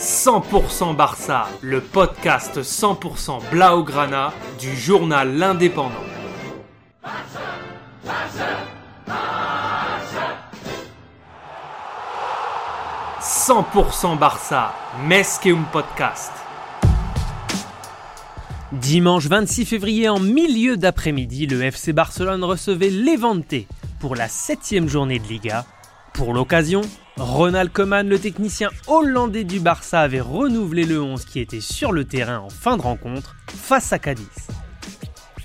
100% Barça, le podcast 100% Blaugrana du journal L'Indépendant. 100% Barça, Mesqueum Podcast. Dimanche 26 février en milieu d'après-midi, le FC Barcelone recevait Levante pour la septième journée de Liga. Pour l'occasion, Ronald Koeman, le technicien hollandais du Barça, avait renouvelé le 11 qui était sur le terrain en fin de rencontre face à Cadiz.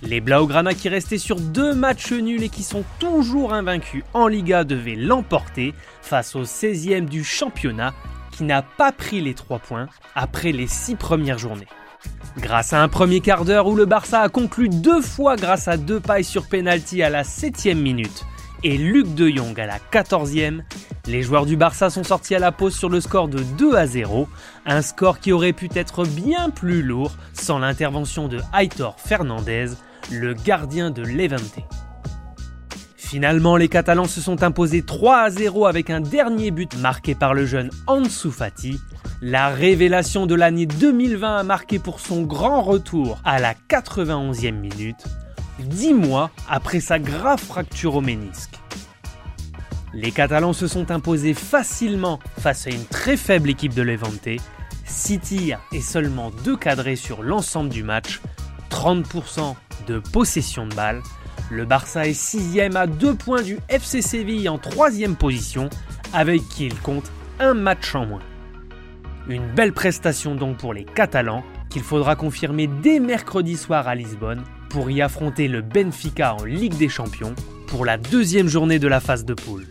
Les Blaugrana qui restaient sur deux matchs nuls et qui sont toujours invaincus en Liga devaient l'emporter face au 16e du championnat qui n'a pas pris les 3 points après les 6 premières journées. Grâce à un premier quart d'heure où le Barça a conclu deux fois grâce à deux pailles sur penalty à la 7 minute et Luc de Jong à la 14e, les joueurs du Barça sont sortis à la pause sur le score de 2 à 0, un score qui aurait pu être bien plus lourd sans l'intervention de Aitor Fernandez, le gardien de Levante. Finalement, les Catalans se sont imposés 3 à 0 avec un dernier but marqué par le jeune Ansu Fati. La révélation de l'année 2020 a marqué pour son grand retour à la 91e minute dix mois après sa grave fracture au ménisque. Les Catalans se sont imposés facilement face à une très faible équipe de Levante, 6 tirs et seulement 2 cadrés sur l'ensemble du match, 30% de possession de balle. Le Barça est 6 à 2 points du FC Séville en 3 position, avec qui il compte un match en moins. Une belle prestation donc pour les Catalans, qu'il faudra confirmer dès mercredi soir à Lisbonne pour y affronter le Benfica en Ligue des Champions pour la deuxième journée de la phase de poule.